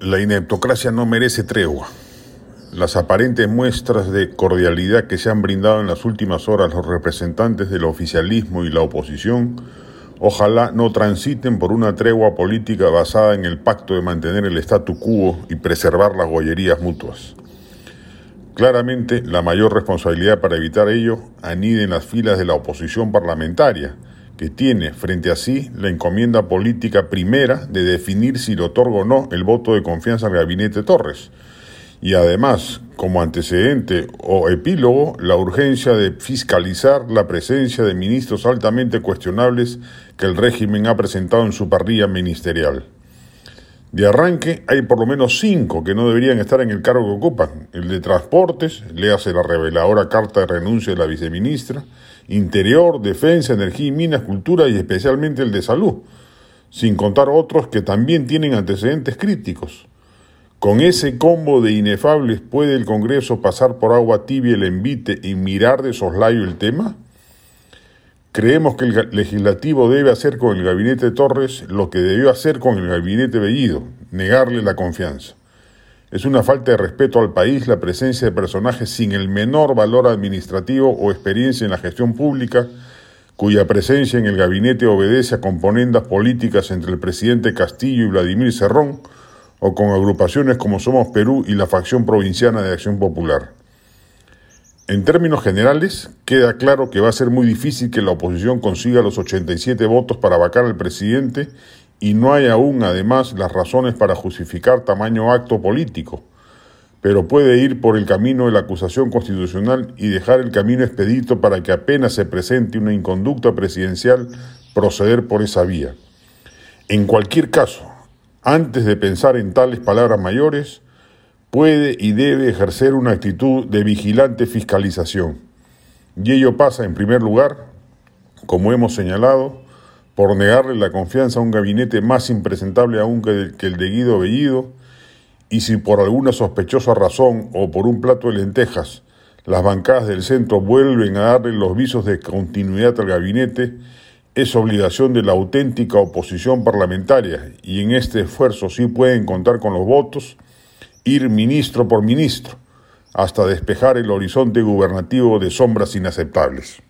La ineptocracia no merece tregua. Las aparentes muestras de cordialidad que se han brindado en las últimas horas los representantes del oficialismo y la oposición ojalá no transiten por una tregua política basada en el pacto de mantener el statu quo y preservar las gollerías mutuas. Claramente, la mayor responsabilidad para evitar ello anida en las filas de la oposición parlamentaria, que tiene frente a sí la encomienda política primera de definir si le otorga o no el voto de confianza al gabinete Torres, y además, como antecedente o epílogo, la urgencia de fiscalizar la presencia de ministros altamente cuestionables que el régimen ha presentado en su parrilla ministerial. De arranque hay por lo menos cinco que no deberían estar en el cargo que ocupan. El de Transportes, le hace la reveladora carta de renuncia de la viceministra, Interior, Defensa, Energía y Minas, Cultura y especialmente el de Salud, sin contar otros que también tienen antecedentes críticos. Con ese combo de inefables, ¿puede el Congreso pasar por agua tibia el envite y mirar de soslayo el tema? Creemos que el legislativo debe hacer con el gabinete Torres lo que debió hacer con el gabinete Bellido, negarle la confianza. Es una falta de respeto al país la presencia de personajes sin el menor valor administrativo o experiencia en la gestión pública, cuya presencia en el gabinete obedece a componendas políticas entre el presidente Castillo y Vladimir Cerrón, o con agrupaciones como Somos Perú y la facción provinciana de Acción Popular. En términos generales, queda claro que va a ser muy difícil que la oposición consiga los 87 votos para vacar al presidente y no hay aún, además, las razones para justificar tamaño acto político, pero puede ir por el camino de la acusación constitucional y dejar el camino expedito para que apenas se presente una inconducta presidencial proceder por esa vía. En cualquier caso, antes de pensar en tales palabras mayores, puede y debe ejercer una actitud de vigilante fiscalización. Y ello pasa, en primer lugar, como hemos señalado, por negarle la confianza a un gabinete más impresentable aún que el de Guido Bellido, y si por alguna sospechosa razón o por un plato de lentejas las bancadas del centro vuelven a darle los visos de continuidad al gabinete, es obligación de la auténtica oposición parlamentaria, y en este esfuerzo sí pueden contar con los votos, ir ministro por ministro, hasta despejar el horizonte gubernativo de sombras inaceptables.